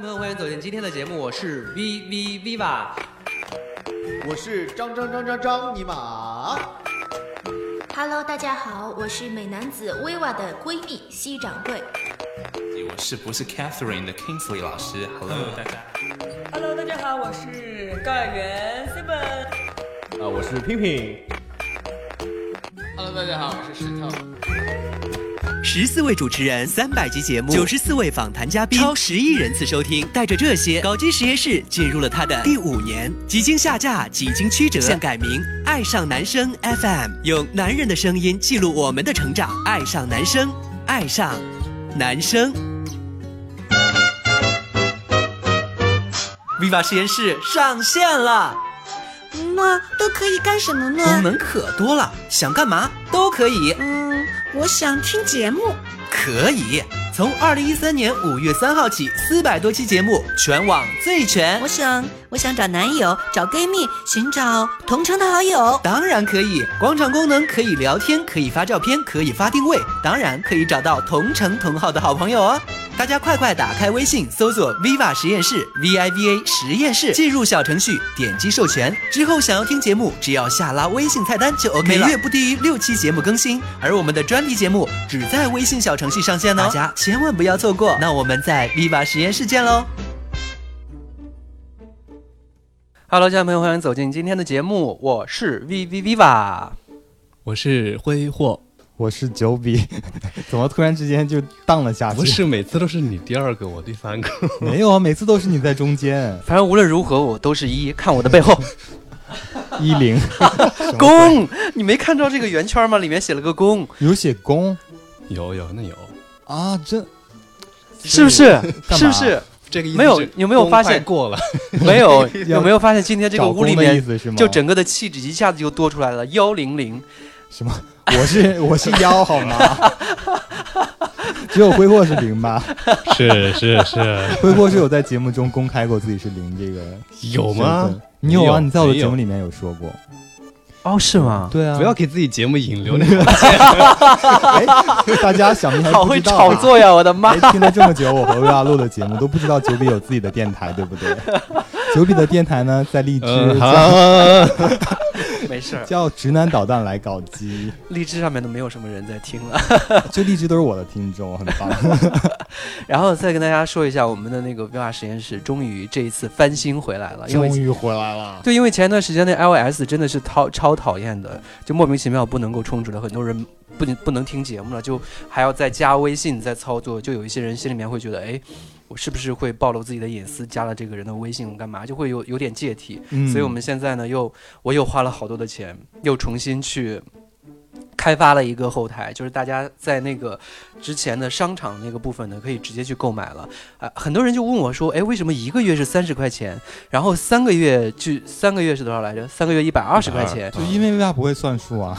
众朋友，欢迎走进今天的节目，我是 V V Viva。我是张张张张张尼玛。Hello，大家好，我是美男子 Viva 的闺蜜西掌柜。我是不是 Catherine 的 Kingsley 老师？Hello，大家。Hello，大家好，我是高演员 Seven。啊，我是平平。Hello，大家好，我是石头。十四位主持人，三百集节目，九十四位访谈嘉宾，超十亿人次收听。带着这些，搞基实验室进入了它的第五年，几经下架，几经曲折，现改名“爱上男生 FM”，用男人的声音记录我们的成长。爱上男生，爱上男生。Viva 实验室上线了。那都可以干什么呢？功能可多了，想干嘛都可以。嗯，我想听节目。可以，从二零一三年五月三号起，四百多期节目，全网最全。我想，我想找男友，找闺蜜，寻找同城的好友。当然可以，广场功能可以聊天，可以发照片，可以发定位，当然可以找到同城同号的好朋友哦。大家快快打开微信，搜索 Viva 实验室 V I V A 实验室，进入小程序，点击授权之后，想要听节目，只要下拉微信菜单就 OK 了。每月不低于六期节目更新，而我们的专题节目只在微信小程序上线哦，大家千万不要错过。那我们在 Viva 实验室见喽！Hello，家人朋友，欢迎走进今天的节目，我是 V V Viva。我是挥霍，我是九比，怎么突然之间就荡了下去？不是每次都是你第二个，我第三个。没有啊，每次都是你在中间。反正无论如何，我都是一。看我的背后，一零公，你没看到这个圆圈吗？里面写了个公，有写公有有那有，啊，这是不是？是不是？这个意思没有有没有发现过了？没有，有没有发现今天这个屋里面？就整个的气质一下子就多出来了，幺零零。什么？我是我是幺好吗？只有挥霍是零吧？是是是，挥霍是有在节目中公开过自己是零这个有吗？你有啊？你在我的节目里面有说过。哦，是吗？对啊，不要给自己节目引流那个。哎，大家想必还好会不知道啊炒作呀！我的妈哎，！听了这么久，我和薇娅录的节目都不知道九比有自己的电台，对不对？九比的电台呢，在荔枝 没事儿，叫直男导弹来搞基，荔枝上面都没有什么人在听了。就荔枝都是我的听众，很棒。然后再跟大家说一下，我们的那个 VR 实验室终于这一次翻新回来了，因为终于回来了，对，因为前一段时间那 iOS 真的是超超讨厌的，就莫名其妙不能够充值了，很多人不能不能听节目了，就还要再加微信再操作，就有一些人心里面会觉得，哎，我是不是会暴露自己的隐私？加了这个人的微信干嘛？就会有有点芥蒂。嗯所以我们现在呢，又我又花了好多的钱，又重新去。开发了一个后台，就是大家在那个之前的商场那个部分呢，可以直接去购买了。啊、很多人就问我说，哎，为什么一个月是三十块钱，然后三个月就三个月是多少来着？三个月一百二十块钱，就因为为啥不会算数啊，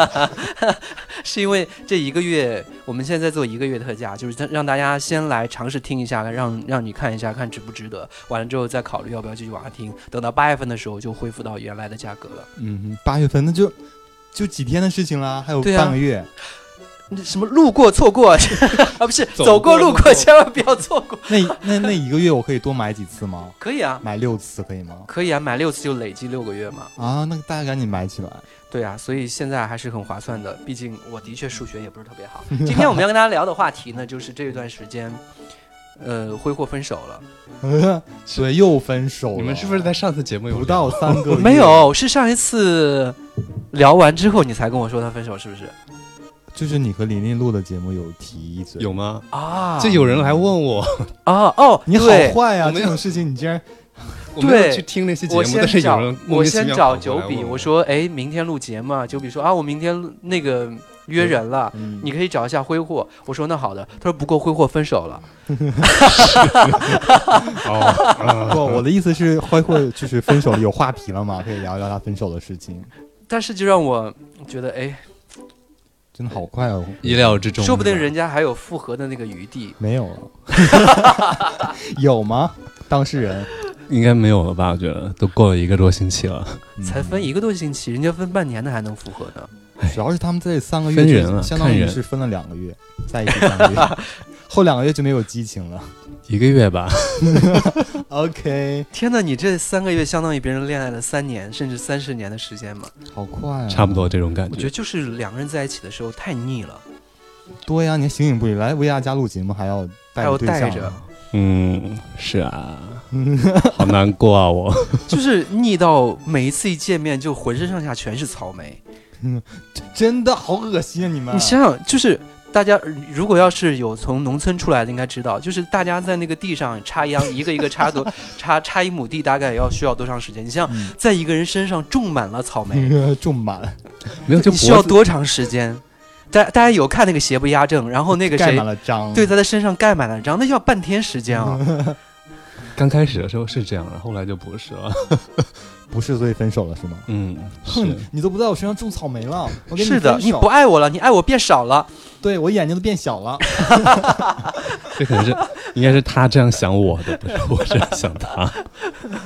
是因为这一个月我们现在做一个月特价，就是让大家先来尝试听一下，让让你看一下看值不值得，完了之后再考虑要不要继续往下听。等到八月份的时候就恢复到原来的价格了。嗯，八月份那就就几天的事情啦，还有半个月。那什么路过错过 啊，不是走过路过千万不要错过。那那那一个月我可以多买几次吗？可以啊，买六次可以吗？可以啊，买六次就累计六个月嘛。啊，那大家赶紧买起来。对啊，所以现在还是很划算的。毕竟我的确数学也不是特别好。今天我们要跟大家聊的话题呢，就是这一段时间，呃，挥霍分手了。对，又分手了。你们是不是在上次节目有不到三个？没，有，是上一次聊完之后你才跟我说他分手，是不是？就是你和琳琳录的节目有提一嘴。有吗？啊，就有人来问我，啊哦，你好坏呀、我没有这种事情你竟然我没有对去听那些节我目，但是有先找人莫我先名其妙跑过找九比，我说哎，明天录节目啊。九比说啊，我明天录那个约人了。嗯你可以找一下挥霍，我说那好的，他说不够挥霍分手了，哦，不，我的意思是，挥霍就是分手了，有话题了嘛？可以聊一聊他分手的事情。但是就让我觉得哎，真的好快哦，意料之中，说不定人家还有复合的那个余地。没有，有吗？当事人应该没有了吧？我觉得都过了一个多星期了，才分一个多星期，人家分半年的还能复合呢。主要是他们这三个月分人了就相当于是分了两个月，在一起三个月。后两个月就没有激情了。一个月吧。OK，天哪，你这三个月相当于别人恋爱了三年甚至三十年的时间嘛？好快啊！差不多这种感觉。我觉得就是两个人在一起的时候太腻了，对呀、你还形影不离。来维亚家录节目还要带还要着对象带着，嗯，是啊，好难过啊，我。就是腻到每一次一见面就浑身上下全是草莓。真的好恶心啊！你们你想想，就是大家如果要是有从农村出来的，应该知道，就是大家在那个地上插秧，一个一个插多 插插一亩地，大概要需要多长时间？你像嗯在一个人身上种满了草莓，种满，没有就你需要多长时间？大大家有看那个邪不压正，然后那个谁盖满了章。对，在他身上盖满了章，那要半天时间啊！刚开始的时候是这样的，后来就不是了。不是，所以分手了是吗？嗯，哼，你都不在我身上种草莓了，我跟是的，你不爱我了，你爱我变少了。对我眼睛都变小了。这可能是应该是他这样想我的，不是我这样想他。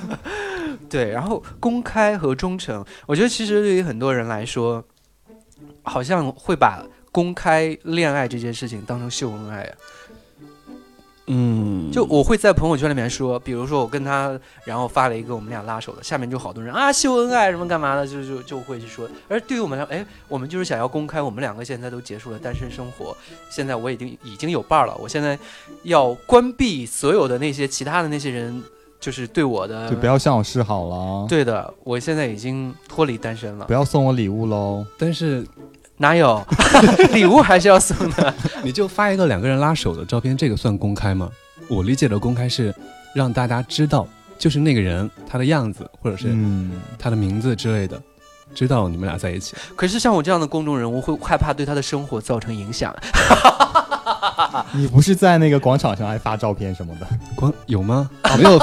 对，然后公开和忠诚，我觉得其实对于很多人来说，好像会把公开恋爱这件事情当成秀恩爱啊。嗯，就我会在朋友圈里面说，比如说我跟他，然后发了一个我们俩拉手的，下面就好多人啊秀恩爱什么干嘛的，就就就会去说。而对于我们来说，哎，我们就是想要公开，我们两个现在都结束了单身生活，现在我已经已经有伴儿了，我现在要关闭所有的那些其他的那些人，就是对我的就不要向我示好了。，对的，我现在已经脱离单身了不。要送我礼物喽。但是哪有 礼物还是要送的？你就发一个两个人拉手的照片，这个算公开吗？我理解的公开是让大家知道，就是那个人他的样子，或者是嗯，他的名字之类的，知道你们俩在一起。可是像我这样的公众人物，会害怕对他的生活造成影响。你不是在那个广场上还发照片什么的？光有吗？没有，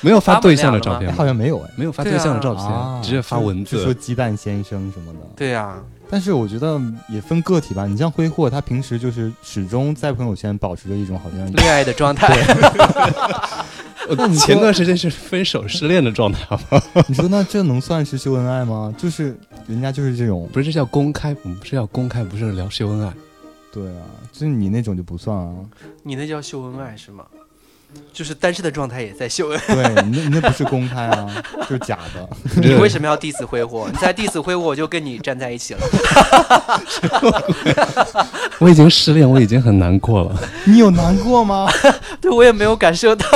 没有发对象的照哎，片，好像没有哎。没有发对象的照片，啊，直接发文就就说。鸡蛋先生什么的。对呀、但是我觉得也分个体吧。你像挥霍，他平时就是始终在朋友圈保持着一种好像恋爱的状态。那你 前段时间是分手失恋的状态，吗？你说那这能算是秀恩爱吗？就是人家就是这种，不是，这叫公开，我们不是要公开，不是聊秀恩爱。对啊，就是你那种就不算啊。你那叫秀恩爱是吗？就是单身的状态也在秀恩。对那那不是公开啊，就是假的。你为什么要 diss 挥霍？你在 diss 挥霍，我就跟你站在一起了。我已经失恋，我已经很难过了。你有难过吗？对我也没有感受到。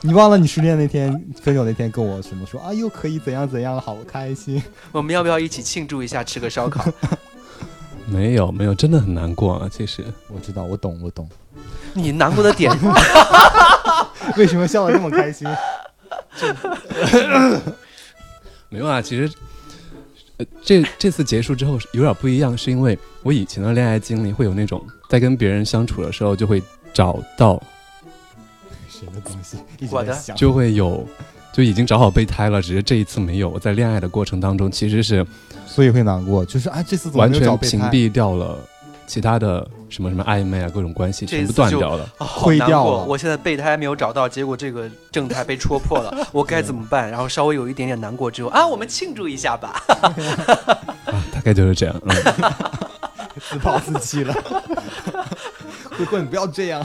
你忘了你失恋那天分手那天跟我什么说啊？又可以怎样怎样了，好开心。我们要不要一起庆祝一下，吃个烧烤？没有，没有，真的很难过啊。其实我知道，我懂，我懂。你难过的点，为什么笑得这么开心？没有啊。其实，呃，这这次结束之后有点不一样，是因为我以前的恋爱经历会有那种在跟别人相处的时候就会找到，什么东西？一直我的在想。就会有。就已经找好备胎了，只是这一次没有。我在恋爱的过程当中，其实是所以会难过，就是啊，这次怎么完全屏？蔽掉了其他的什么什么暧昧啊，各种关系全部断掉了。哦好灰难过。掉了我现在备胎没有找到，结果这个正太被戳破了，我该怎么办？然后稍微有一点点难过之后啊，我们庆祝一下吧。啊，大概就是这样。嗯，自暴自弃了。慧慧，你不要这样。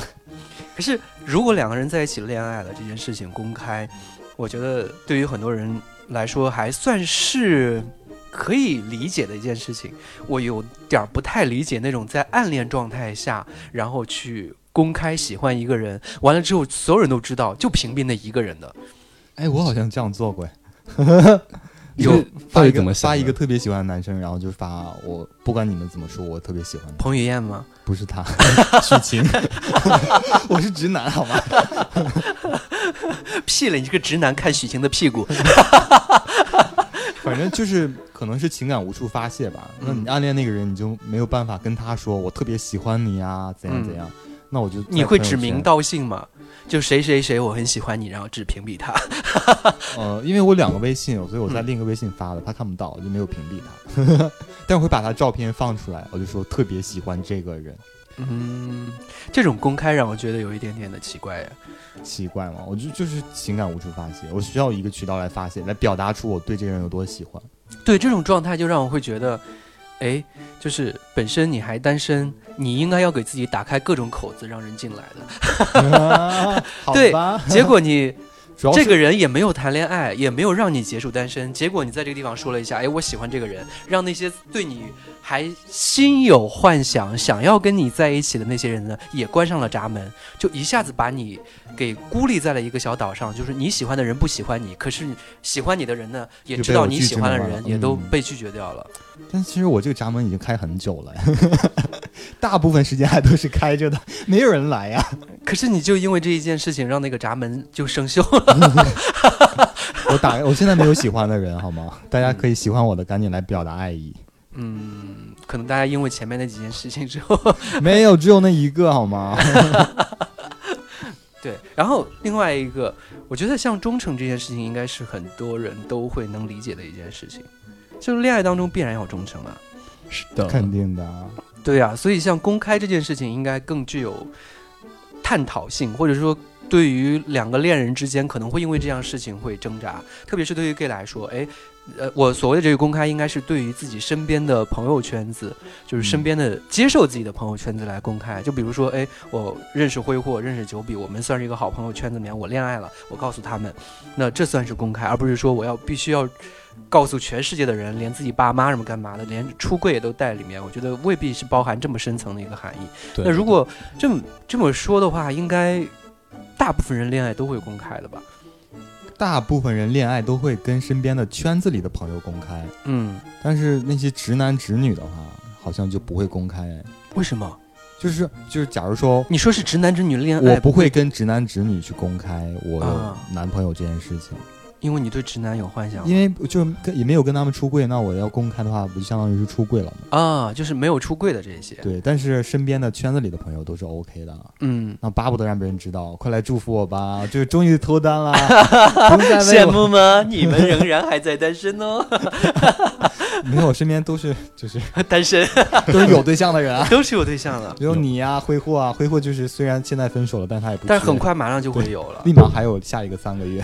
可是，如果两个人在一起恋爱了这件事情公开，我觉得对于很多人来说还算是可以理解的一件事情。我有点儿不太理解那种在暗恋状态下，然后去公开喜欢一个人，完了之后所有人都知道，就屏蔽那一个人的。哎，我好像这样做过。有发一个到底怎么想发一个特别喜欢的男生，然后就发我，不管你们怎么说，我特别喜欢。彭于晏吗？不是他，许晴。我是直男，好吗？屁了，你这个直男看许晴的屁股。反正就是可能是情感无处发泄吧。那你暗恋那个人，你就没有办法跟他说我特别喜欢你啊，怎样怎样。那我就你会指名道姓吗？就谁谁谁我很喜欢你，然后只屏蔽他。呃，因为我两个微信，所以我在嗯另一个微信发的，他看不到，我就没有屏蔽他。但我会把他照片放出来，我就说特别喜欢这个人，嗯，这种公开让我觉得有一点点的奇怪呀。奇怪吗？我就就是情感无处发泄，我需要一个渠道来发泄，来表达出我对这个人有多喜欢。对这种状态，就让我会觉得，哎，就是本身你还单身，你应该要给自己打开各种口子，让人进来的。好对吧，结果你主要这个人也没有谈恋爱，也没有让你结束单身，结果你在这个地方说了一下，哎，我喜欢这个人，让那些对你还心有幻想、想要跟你在一起的那些人呢，也关上了闸门，就一下子把你给孤立在了一个小岛上。就是你喜欢的人不喜欢你，可是喜欢你的人呢，也知道你喜欢的人也都嗯被拒绝掉了。但其实我这个闸门已经开很久了，大部分时间还都是开着的，没有人来呀。可是你就因为这一件事情，让那个闸门就生锈了。我打，我现在没有喜欢的人，好吗？大家可以喜欢我的，赶紧来表达爱意。嗯，可能大家因为前面那几件事情之后，没有，只有那一个，好吗？对，然后另外一个，我觉得像忠诚这件事情，应该是很多人都会能理解的一件事情，就是恋爱当中必然要忠诚啊。是的，肯定的啊。对呀、所以像公开这件事情，应该更具有探讨性，或者说对于两个恋人之间可能会因为这样事情会挣扎，特别是对于 gay 来说，哎。呃，我所谓的这个公开，应该是对于自己身边的朋友圈子，就是身边的接受自己的朋友圈子来公开。就比如说，哎，我认识挥霍，认识九比，我们算是一个好朋友圈子里面，我恋爱了，我告诉他们，那这算是公开，而不是说我要必须要告诉全世界的人，连自己爸妈什么干嘛的，连出柜也都带里面。我觉得未必是包含这么深层的一个含义。那如果这么这么说的话，应该大部分人恋爱都会公开的吧？大部分人恋爱都会跟身边的圈子里的朋友公开，嗯，但是那些直男直女的话，好像就不会公开。为什么？就是就是，假如说你说是直男直女恋爱，我不会跟直男直女去公开我男朋友这件事情，因为你对直男有幻想因为就跟也没有跟他们出柜，那我要公开的话，不就相当于是出柜了吗？啊，就是没有出柜的这些。对，但是身边的圈子里的朋友都是 OK 的，嗯，那巴不得让别人知道，快来祝福我吧，就是终于脱单了，羡慕吗？你们仍然还在单身哦，没有，我身边都是就是单身都是有对象的人啊，都是有对象的，比如你呀、挥霍啊，挥霍就是虽然现在分手了，但他也不，但是很快马上就会有了。立马还有下一个三个月。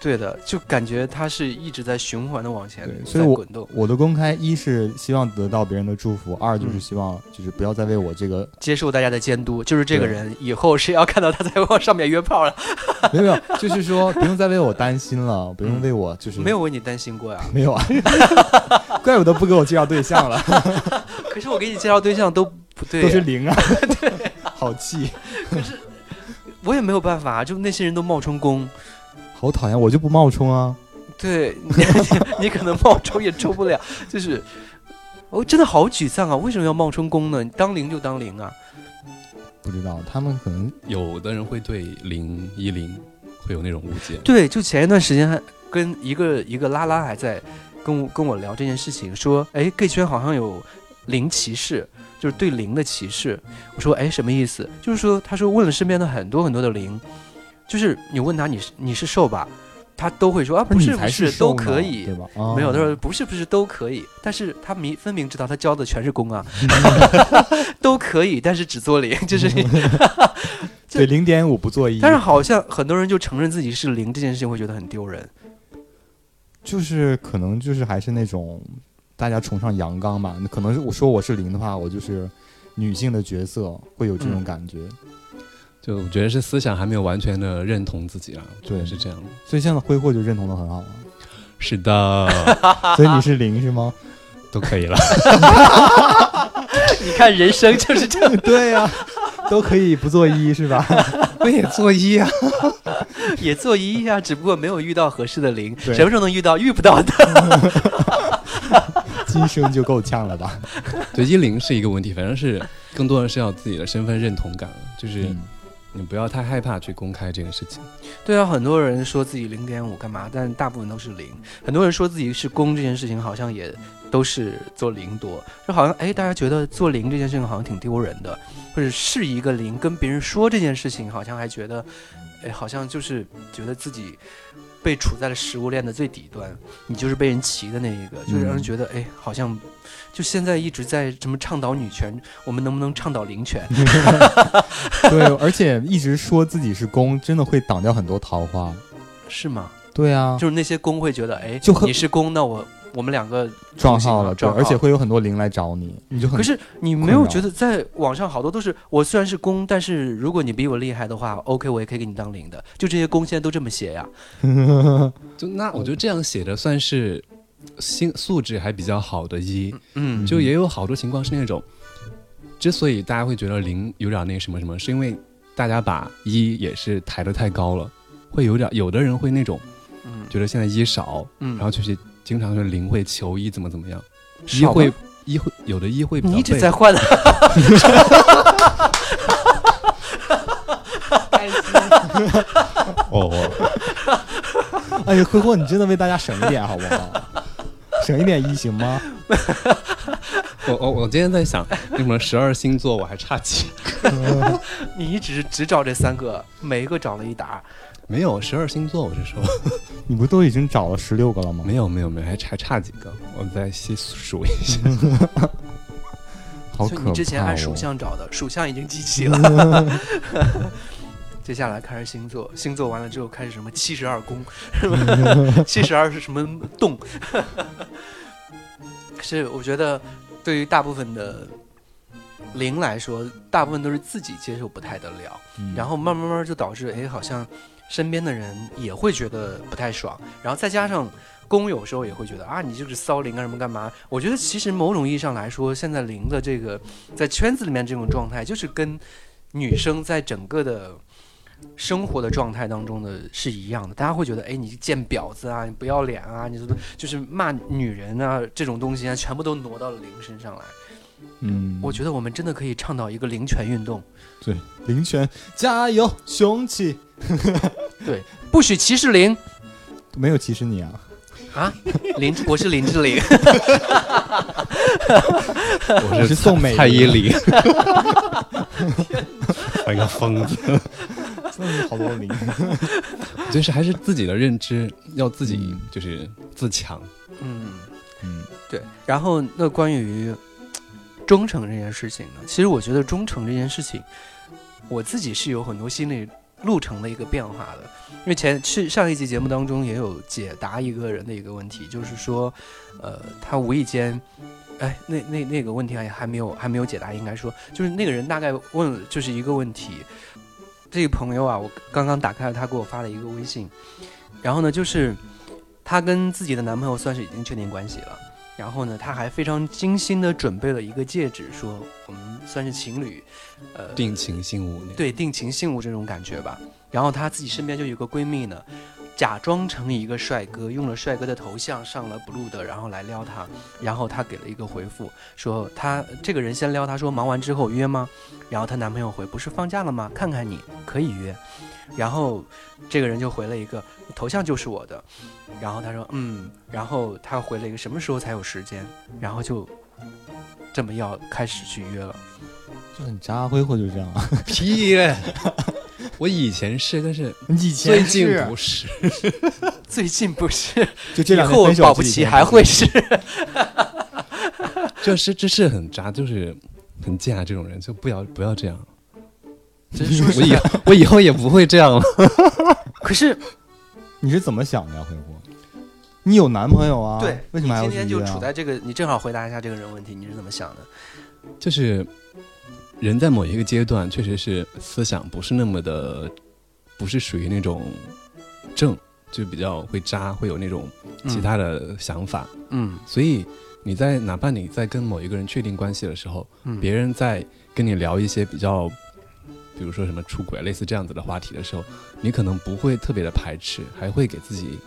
对的，就感觉他是一直在循环的往前对，所以我滚动，我的公开一是希望得到别人的祝福，二就是嗯希望就是不要再为我这个接受大家的监督，就是这个人以后谁要看到他在往上面约炮了，没有没有，就是说不用再为我担心了，不用为我就是没有为你担心过呀。没有啊，怪不得不给我介绍对象了，可是我给你介绍对象都不对，都是零啊，对。好气，可是我也没有办法，就那些人都冒充公，好讨厌，我就不冒充啊，对你你可能冒充也抽不了，就是我真的好沮丧啊！为什么要冒充公呢？你当零就当零啊！不知道他们可能有的人会对零一零会有那种误解。对，就前一段时间还跟一个一个拉拉还在跟我跟我聊这件事情，说哎，gay 圈好像有零歧视，就是对零的歧视。我说哎，什么意思？就是说他说问了身边的很多很多的零，就是你问他你是你是瘦吧，他都会说啊不是不是是都可以对。吧？哦没有，他说不是不是都可以，但是他明分明知道他教的全是功啊，都可以，但是只做零，就是你。对零点五不做一，但是好像很多人就承认自己是零这件事情会觉得很丢人。就是可能就是还是那种大家崇尚阳刚吧，那可能是我说我是零的话，我就是女性的角色会有这种嗯感觉，就我觉得是思想还没有完全的认同自己啊，对是这样的。所以现在挥霍就认同的很好了。是的，所以你是零是吗？都可以了。你看，人生就是这样，对呀、都可以不做一是吧？我也做一啊。也做一呀，只不过没有遇到合适的零，什么时候能遇到？遇不到的。今生就够呛了吧？对，一零是一个问题，反正是更多的是要自己的身份认同感，就是嗯你不要太害怕去公开这件事情。对啊，很多人说自己零点五干嘛，但大部分都是零。很多人说自己是公这件事情，好像也都是做零多，就好像哎，大家觉得做零这件事情好像挺丢人的，或者是一个零，跟别人说这件事情，好像还觉得，哎，好像就是觉得自己被处在了食物链的最底端，你就是被人骑的那一个，就是让人嗯觉得哎，好像就现在一直在什么倡导女权，我们能不能倡导灵权？对，而且一直说自己是公，真的会挡掉很多桃花。是吗？对啊，就是那些公会觉得，哎，就你是公，那我我们两个撞号了，对，撞号。而且会有很多零来找你，你就很可是你没有觉得在网上好多都是我虽然是公，但是如果你比我厉害的话，OK，我也可以给你当零的。就这些公现在都这么写呀。就那我觉得这样写的算是心素质还比较好的一，嗯，就也有好多情况是那种，之所以大家会觉得零有点那什么什么，是因为大家把一也是抬得太高了，会有点有的人会那种嗯。觉得现在一少，嗯。然后就是经常是零会求医怎么怎么样，一会一会有的一会比较你一直在换的。哦，哎呀，挥霍，你真的为大家省一点好不好？省一点一行吗？我我我今天在想，为什么十二星座我还差几？你一直只找这三个，每一个找了一沓。没有十二星座，我是说 你不都已经找了十六个了吗？没有没有没有，还差差几个，我再细数一下。好可怕、哦！你之前按属相找的，属相已经集齐了。接下来开始星座，星座完了之后开始什么七十二宫，是吧？七十二是什么洞？可是我觉得，对于大部分的零来说，大部分都是自己接受不太得了，嗯然后慢慢慢慢就导致，哎，好像身边的人也会觉得不太爽，然后再加上。公有时候也会觉得啊，你就是骚灵啊什么干嘛？我觉得其实某种意义上来说，现在零的这个在圈子里面这种状态，就是跟女生在整个的生活的状态当中的是一样的。大家会觉得，哎，你贱婊子啊，你不要脸啊，你就是骂女人啊这种东西啊，全部都挪到了零身上来。嗯，我觉得我们真的可以倡导一个灵泉运动。对，灵泉，加油，雄起！对，不许歧视零。没有歧视你啊。啊，林，我是林志玲，我是宋美蔡依林，我一个疯子，真的好多零，就是还是自己的认知要自己就是自强，嗯嗯，对。然后那关于忠诚这件事情呢，其实我觉得忠诚这件事情，我自己是有很多心理路程的一个变化的。因为前去上一期节目当中也有解答一个人的一个问题，就是说，呃，他无意间，哎，那那那个问题还还没有还没有解答，应该说就是那个人大概问就是一个问题，这个朋友啊，我刚刚打开了他给我发的一个微信，然后呢，就是她跟自己的男朋友算是已经确定关系了，然后呢，他还非常精心的准备了一个戒指，说我们算是情侣，呃，定情信物，对，定情信物这种感觉吧。然后她自己身边就有个闺蜜呢，假装成一个帅哥，用了帅哥的头像上了 blue 的，然后来撩她。然后她给了一个回复，说她这个人先撩她说忙完之后约吗？然后她男朋友回不是放假了吗？看看你可以约。然后这个人就回了一个头像就是我的。然后她说嗯，然后她回了一个什么时候才有时间？然后就这么要开始去约了。就很渣，挥霍就这样啊。屁嘞！我以前是，但是以前 最近不是，最近不是，就这两以后天分手保不齐还会是。就是这是很渣，就是很贱啊！这种人就不要不要这样。真是我以后我以后也不会这样了。可是你是怎么想的呀，挥霍？你有男朋友啊？对，为什么还要你今天就处在这个，你正好回答一下这个人问题，你是怎么想的？就是人在某一个阶段，确实是思想不是那么的，不是属于那种正，就比较会渣，会有那种其他的想法。嗯，所以你在哪怕你在跟某一个人确定关系的时候，嗯别人在跟你聊一些比较，比如说什么出轨类似这样子的话题的时候，你可能不会特别的排斥，还会给自己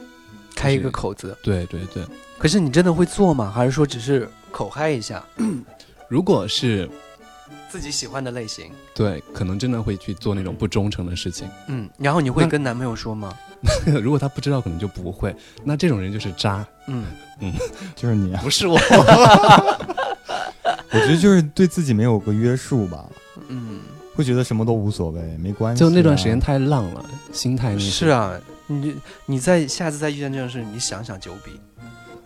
开一个口子。对对对，可是你真的会做吗？还是说只是口嗨一下？如果是自己喜欢的类型，对，可能真的会去做那种不忠诚的事情。嗯，然后你会跟男朋友说吗？如果他不知道，可能就不会。那这种人就是渣。嗯嗯，就是你啊，不是我。我觉得就是对自己没有个约束吧，嗯，会觉得什么都无所谓，没关系啊。就那段时间太浪了，心态是啊，你你在下次再遇见这种事，你想想九比，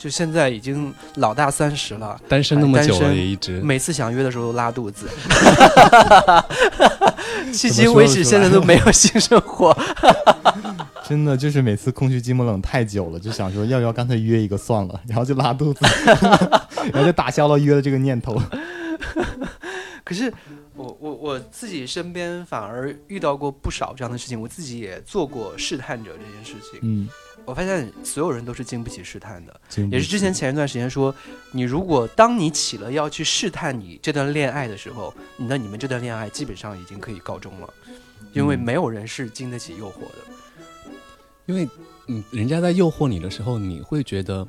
就现在已经老大三十了，单身那么久了也一直每次想约的时候都拉肚子，迄今为止现在都没有性生活。真的就是每次空虚寂寞冷太久了，就想说要不要干脆约一个算了，然后就拉肚子，然后就打消了约的这个念头。可是我我我自己身边反而遇到过不少这样的事情，我自己也做过试探者这件事情。嗯，我发现所有人都是经不起试探的，也是之前前一段时间说，你如果当你起了要去试探你这段恋爱的时候，那你们这段恋爱基本上已经可以告终了，因为嗯没有人是经得起诱惑的。因为嗯，人家在诱惑你的时候，你会觉得，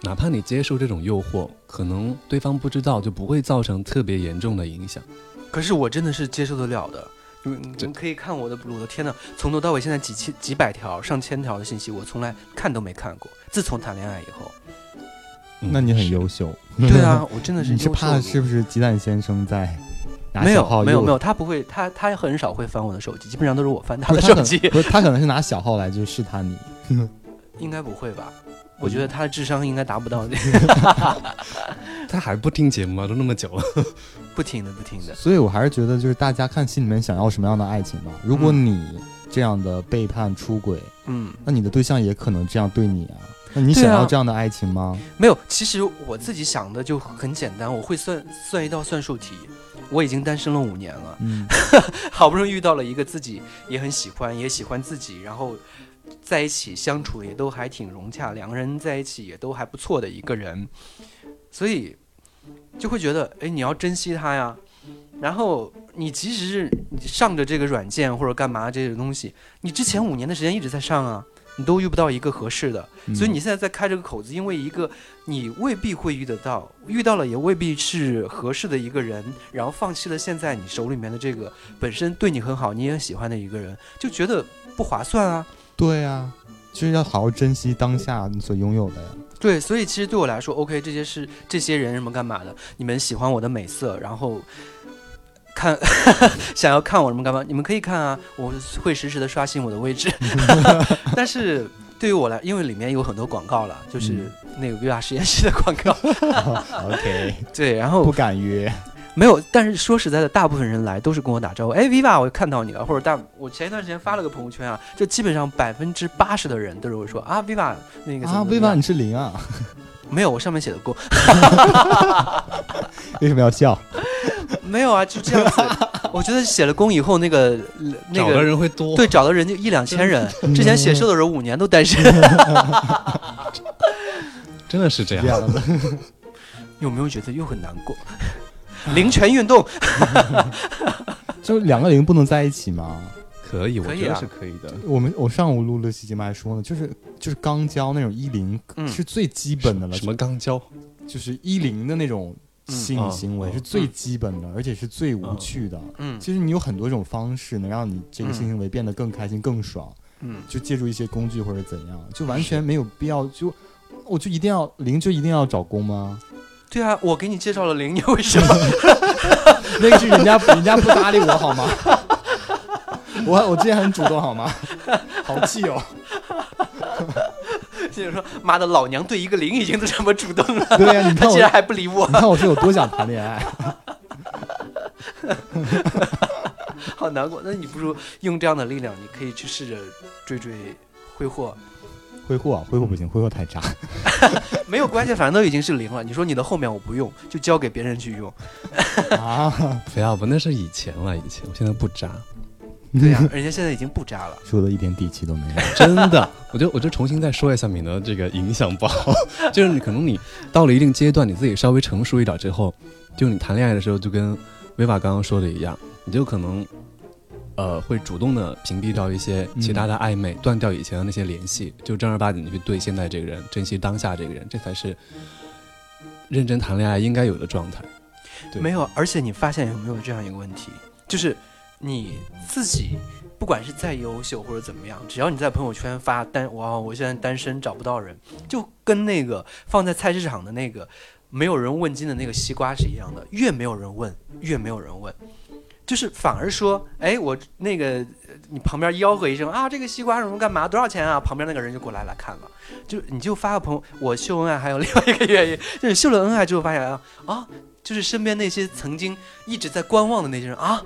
哪怕你接受这种诱惑，可能对方不知道，就不会造成特别严重的影响。可是我真的是接受得了的。你们你们可以看我的，我的天呐，从头到尾现在几千几百条、上千条的信息，我从来看都没看过。自从谈恋爱以后，那你很优秀。对啊，我真的是 你是怕是不是鸡蛋先生在没有没有没有，他不会，他他很少会翻我的手机，基本上都是我翻他的手机。不 是他可能是拿小号来就是试探你。应该不会吧？我觉得他的智商应该达不到那他还不听节目啊？都那么久了，不停的不停的。所以我还是觉得，就是大家看心里面想要什么样的爱情吧。如果你这样的背叛出轨，嗯，那你的对象也可能这样对你啊。那你想要这样的爱情吗？没有，其实我自己想的就很简单，我会算算一道算术题。我已经单身了五年了，嗯，好不容易遇到了一个自己也很喜欢，也喜欢自己，然后在一起相处也都还挺融洽，两个人在一起也都还不错的一个人，所以就会觉得，哎，你要珍惜他呀。然后你即使是你上着这个软件或者干嘛这些东西，你之前五年的时间一直在上啊，你都遇不到一个合适的，嗯所以你现在在开这个口子，因为一个你未必会遇得到，遇到了也未必是合适的一个人，然后放弃了现在你手里面的这个本身对你很好、你也很喜欢的一个人，就觉得不划算啊。对啊，就是要好好珍惜当下你所拥有的呀。对，所以其实对我来说，OK，这些是这些人什么干嘛的？你们喜欢我的美色，然后看 想要看我什么干嘛？你们可以看啊，我会实时的刷新我的位置。但是对于我来，因为里面有很多广告了，就是嗯那个 VR 实验室的广告。OK，对，然后不敢约。没有，但是说实在的，大部分人来都是跟我打招呼，哎，Viva，我看到你了，或者大，我前一段时间发了个朋友圈啊，就基本上百分之八十的人都是会说啊，Viva，那个怎么啊怎么样薇娃，你是零啊？没有，我上面写的过，为什么要笑？没有啊，就这样子。我觉得写了工以后，那个人会多。对，找的人就一两千人。之前写社的时候五年都单身，真的是这样。这样的，有没有觉得又很难过？零权运动，就两个零不能在一起吗？可以，我觉得是可以的。我们我上午录了期节目还说呢，就是就是刚交那种一零嗯是最基本的了，什么刚交？就是一零的那种性嗯行为嗯是最基本的，而且是最无趣的。嗯其实你有很多种方式能让你这个性行为变得更开心、更爽，嗯，就借助一些工具或者怎样，就完全没有必要。就我就一定要零，就一定要找工吗？对啊，我给你介绍了零，你为什么？那个是人家人家不搭理我好吗？我我之前很主动好吗？好气哦！就是说，妈的，老娘对一个零已经都这么主动了，对呀、你看我，他竟然还不理我你，看我是有多想谈恋爱。好难过。那你不如用这样的力量，你可以去试着追追挥霍，挥霍啊，挥霍不行，挥霍太渣。没有关系，反正都已经是零了。你说你的后面我不用，就交给别人去用。啊，不要不，那是以前了，以前我现在不渣，对呀、人家现在已经不渣了。说的一点底气都没有。真的。我就我就重新再说一下，免得这个影响不好。就是你可能你到了一定阶段，你自己稍微成熟一点之后，就你谈恋爱的时候，就跟维瓦刚刚说的一样，你就可能。呃，会主动的屏蔽掉一些其他的暧昧，断掉以前的那些联系，就正儿八经的去对现在这个人，珍惜当下这个人，这才是认真谈恋爱应该有的状态。对没有，而且你发现有没有这样一个问题，就是你自己不管是再优秀或者怎么样，只要你在朋友圈发单，哇，我现在单身找不到人，就跟那个放在菜市场的那个没有人问津的那个西瓜是一样的，越没有人问，越没有人问。就是反而说，哎，我那个呃你旁边吆喝一声啊，这个西瓜什么干嘛，多少钱啊？旁边那个人就过来来看了，就你就发个朋友，我秀恩爱，还有另外一个原因，就是秀了恩爱之后发现啊啊，就是身边那些曾经一直在观望的那些人啊，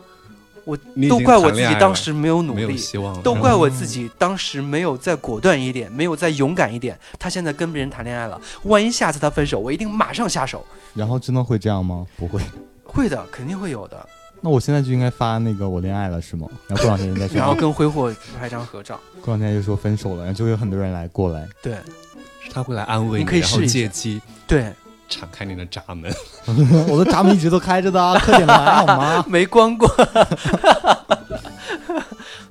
我都怪我自己当时没有努力，都怪我自嗯己当时没有再果断一点，没有再勇敢一点。他现在跟别人谈恋爱了，万一下次他分手，我一定马上下手。然后真的会这样吗？不会。会的，肯定会有的。那我现在就应该发那个我恋爱了是吗？然后过两天人家说，然后跟挥霍拍张合照。过两天就说分手了，然后就会有很多人来过来。对，他会来安慰你可以然后试一下借机对，敞开你的闸门。我的闸门一直都开着的啊，快点来好吗？没关过。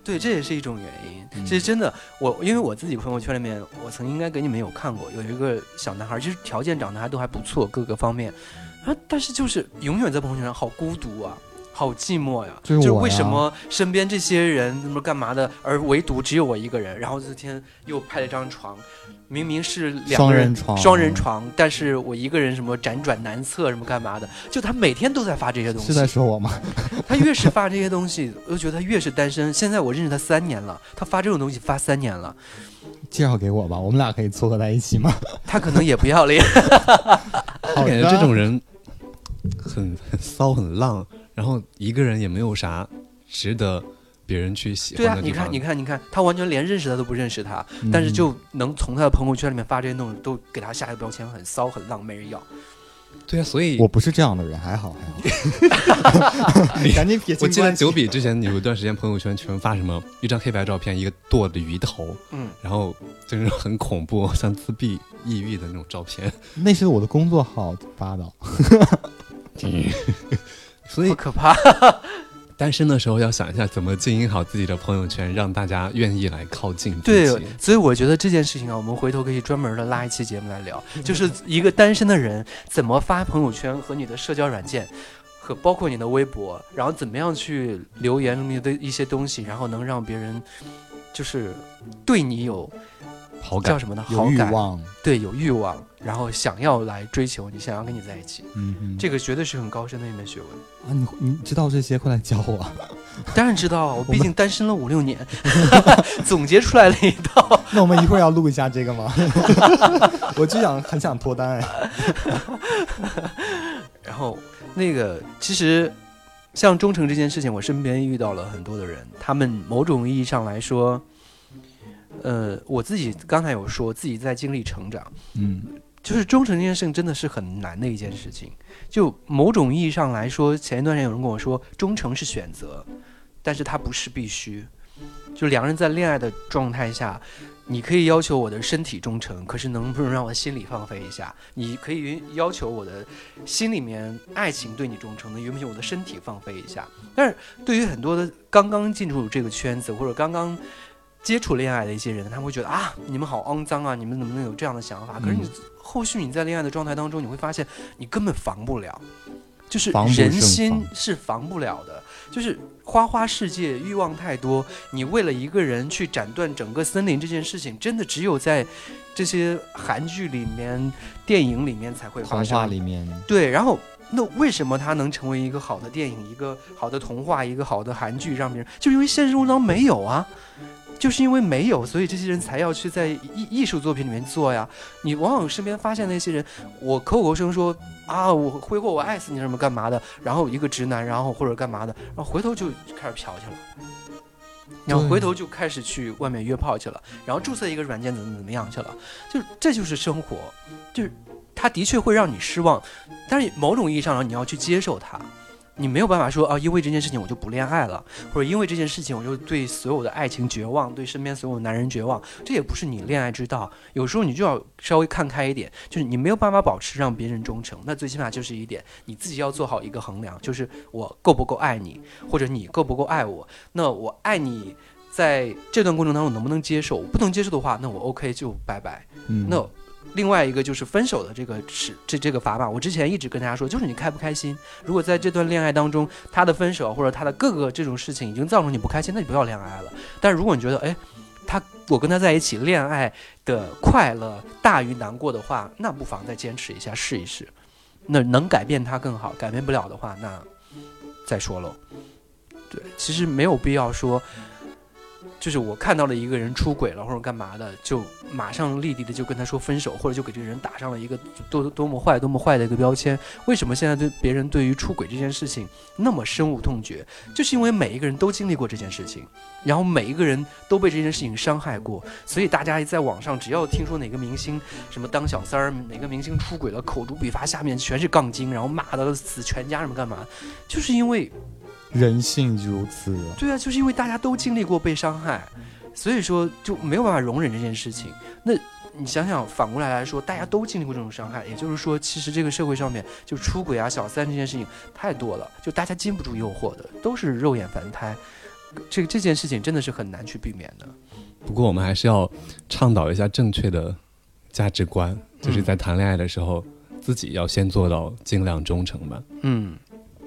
对，这也是一种原因。嗯其实真的，我因为我自己朋友圈里面，我曾经应该给你们有看过，有一个小男孩，其实条件长得还都还不错，各个方面，啊，但是就是永远在朋友圈上好孤独啊。好寂寞呀！就为什么身边这些人什么干嘛的，而唯独只有我一个人？然后这天又拍了张床，明明是两个人双人床双人床，但是我一个人什么辗转难测什么干嘛的？就他每天都在发这些东西。是在说我吗？他越是发这些东西，我就觉得他越是单身。现在我认识他三年了，他发这种东西发三年了，介绍给我吧，我们俩可以撮合在一起吗？他可能也不要脸。我感觉这种人很很骚很浪，然后一个人也没有啥值得别人去喜对啊欢，的地方。你看，你看，你看，他完全连认识他都不认识他，嗯但是就能从他的朋友圈里面发这些东西，都给他下一个标签，很骚很浪，没人要。对啊，所以我不是这样的人，还好还好。你 赶紧撇清我记得九比之前有一段时间朋友圈全发什么一张黑白照片，一个剁的鱼头，嗯，然后就是很恐怖，像自闭、抑郁的那种照片。那是我的工作号发的。所以可怕。单身的时候要想一下怎么经营好自己的朋友圈，让大家愿意来靠近对。，所以我觉得这件事情啊，我们回头可以专门的拉一期节目来聊，就是一个单身的人怎么发朋友圈和你的社交软件。和包括你的微博，然后怎么样去留言里面的一些东西，然后能让别人就是对你有好感叫什么呢？有好感，欲望，对，有欲望，然后想要来追求你，想要跟你在一起，嗯嗯，这个绝对是很高深的一门学问。啊，你你知道这些，快来教我。当然知道啊，我毕竟单身了五六年，总结出来了一套。那我们一会儿要录一下这个吗？我就想很想脱单哎。然后那个其实像忠诚这件事情，我身边遇到了很多的人，他们某种意义上来说，呃，我自己刚才有说自己在经历成长，嗯，就是忠诚这件事情真的是很难的一件事情。就某种意义上来说，前一段时间有人跟我说，忠诚是选择，但是它不是必须。就两个人在恋爱的状态下，你可以要求我的身体忠诚，可是能不能让我的心里放飞一下？你可以要求我的心里面爱情对你忠诚，能允不允许我的身体放飞一下？但是对于很多的刚刚进入这个圈子或者刚刚接触恋爱的一些人，他们会觉得啊，你们好肮脏啊，你们怎么能有这样的想法？可是你后续你在恋爱的状态当中，你会发现你根本防不了，就是人心是防不了的，就是花花世界欲望太多，你为了一个人去斩断整个森林这件事情，真的只有在这些韩剧里面、电影里面才会发生。里面，对，然后那为什么它能成为一个好的电影、一个好的童话、一个好的韩剧，让别人就是因为现实当中没有啊。就是因为没有，所以这些人才要去在艺艺术作品里面做呀。你往往身边发现那些人，我口口声说啊，我挥霍我爱死你什么干嘛的，然后一个直男，然后或者干嘛的，然后回头就开始嫖去了，然后回头就开始去外面约炮去了，然后注册一个软件怎么怎么样去了，就这就是生活，就是他的确会让你失望，但是某种意义上你要去接受它。你没有办法说啊，因为这件事情我就不恋爱了，或者因为这件事情我就对所有的爱情绝望，对身边所有男人绝望，这也不是你恋爱之道。有时候你就要稍微看开一点，就是你没有办法保持让别人忠诚，那最起码就是一点，你自己要做好一个衡量，就是我够不够爱你，或者你够不够爱我。那我爱你，在这段过程当中能不能接受？不能接受的话，那我 OK 就拜拜。嗯，那另外一个就是分手的这个是这这个砝码，我之前一直跟大家说，就是你开不开心。如果在这段恋爱当中，他的分手或者他的各个这种事情已经造成你不开心，那你不要恋爱了。但如果你觉得，哎，他我跟他在一起，恋爱的快乐大于难过的话，那不妨再坚持一下，试一试。那能改变他更好，改变不了的话，那再说喽。对，其实没有必要说就是我看到了一个人出轨了或者干嘛的，就马上立即的就跟他说分手，或者就给这个人打上了一个多多么坏、多么坏的一个标签。为什么现在对别人对于出轨这件事情那么深恶痛绝？就是因为每一个人都经历过这件事情，然后每一个人都被这件事情伤害过，所以大家在网上只要听说哪个明星什么当小三儿，哪个明星出轨了，口诛笔伐，下面全是杠精，然后骂的死全家什么干嘛，就是因为。人性如此，对啊，就是因为大家都经历过被伤害，所以说就没有办法容忍这件事情。那你想想，反过来来说，大家都经历过这种伤害，也就是说，其实这个社会上面就出轨啊、小三这件事情太多了，就大家经不住诱惑的，都是肉眼凡胎。这这件事情真的是很难去避免的。不过我们还是要倡导一下正确的价值观，就是在谈恋爱的时候，自己要先做到尽量忠诚吧。嗯，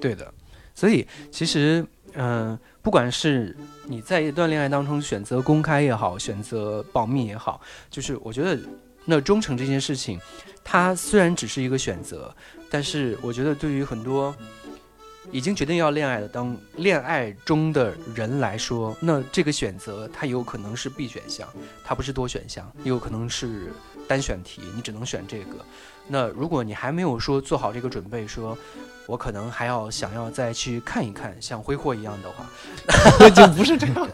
对的。所以，其实，嗯，不管是你在一段恋爱当中选择公开也好，选择保密也好，就是我觉得，那忠诚这件事情，它虽然只是一个选择，但是我觉得对于很多已经决定要恋爱的当恋爱中的人来说，那这个选择它有可能是 B 选项，它不是多选项，也有可能是单选题，你只能选这个。那如果你还没有说做好这个准备，说。我可能还要想要再去看一看，像挥霍一样的话，就不是这样。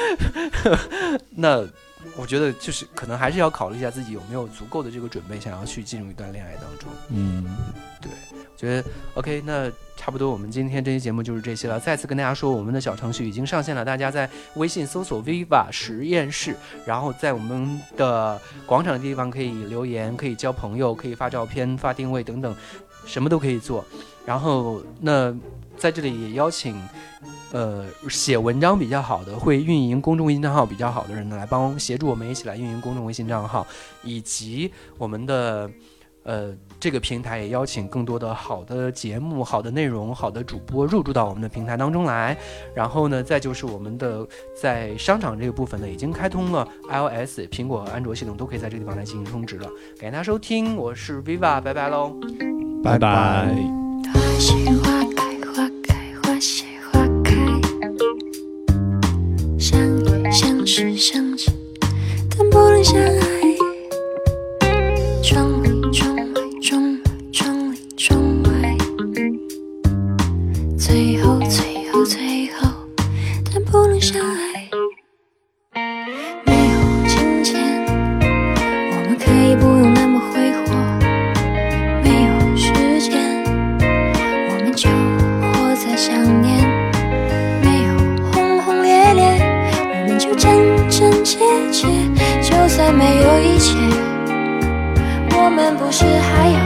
那我觉得就是可能还是要考虑一下自己有没有足够的这个准备，想要去进入一段恋爱当中。嗯，对，觉得 OK。那差不多，我们今天这期节目就是这些了。再次跟大家说，我们的小程序已经上线了，大家在微信搜索 “Viva 实验室”，然后在我们的广场的地方可以留言，可以交朋友，可以发照片、发定位等等。什么都可以做，然后那在这里也邀请，呃，写文章比较好的，会运营公众微信账号比较好的人呢，来帮协助我们一起来运营公众微信账号，以及我们的呃这个平台也邀请更多的好的节目、好的内容、好的主播入驻到我们的平台当中来。然后呢，再就是我们的在商场这个部分呢，已经开通了 iOS、苹果和安卓系统都可以在这个地方来进行充值了。感谢大家收听，我是 Viva，拜拜喽。拜拜。花谢花开，花开花谢花开，相遇相识相知，但不能相爱。不是还要？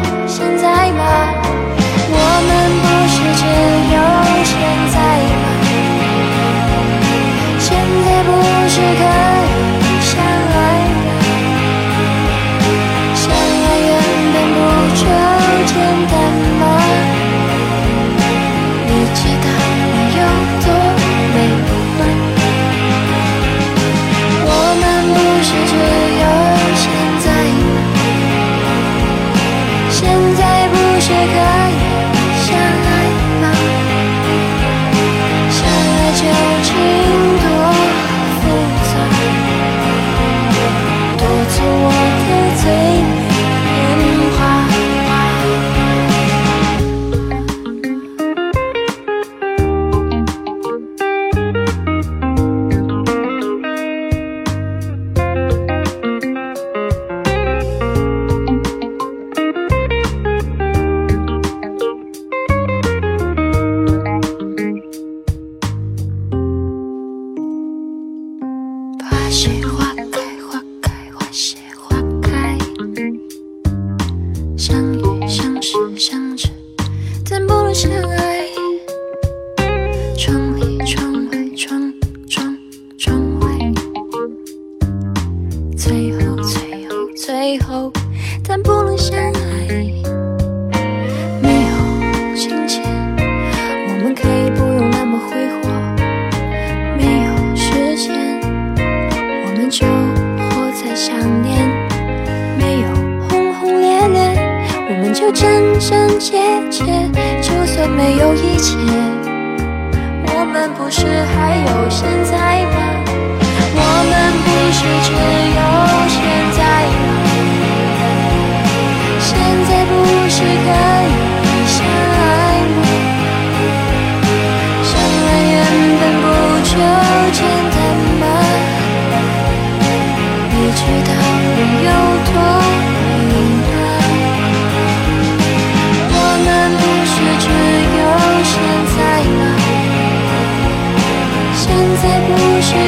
现在不是可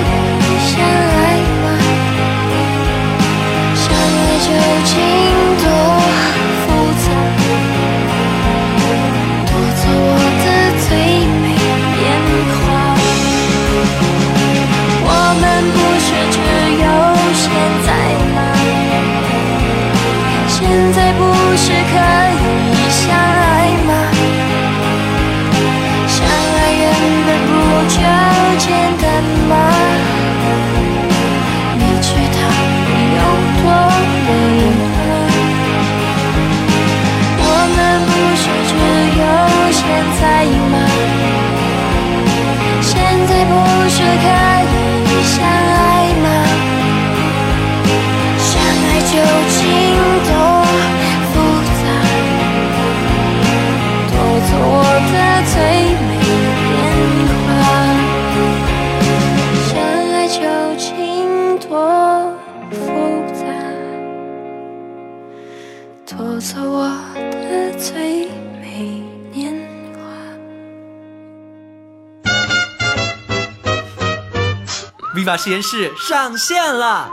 以相爱吗？相爱究竟多复杂？夺走我的最美年华。我们不是只有现在吗？现在不是可以相爱吗？相爱原本不就简单吗？你知道有多累吗？我们不是只有现在吗？现在不是可以相爱吗？相爱就 Viva 实验室上线了，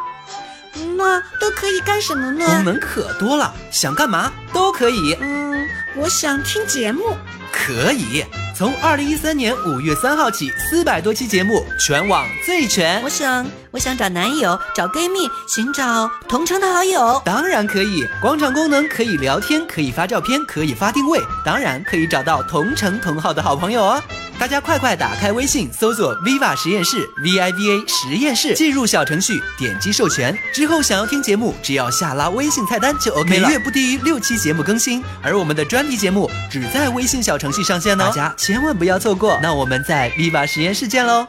那都可以干什么呢？功能可多了，想干嘛都可以。嗯，我想听节目。可以，从二零一三年五月三号起，四百多期节目，全网最全我。想，我想找男友，找闺蜜，寻找同城的好友。当然可以，广场功能可以聊天，可以发照片，可以发定位，当然可以找到同城同号的好朋友哦。大家快快打开微信，搜索 “viva 实验室 ”（V I V A 实验室），进入小程序，点击授权之后，想要听节目，只要下拉微信菜单就 OK 了。每月不低于六期节目更新，而我们的专题节目只在微信小程序上线哦，大家千万不要错过。那我们在 viva 实验室见喽！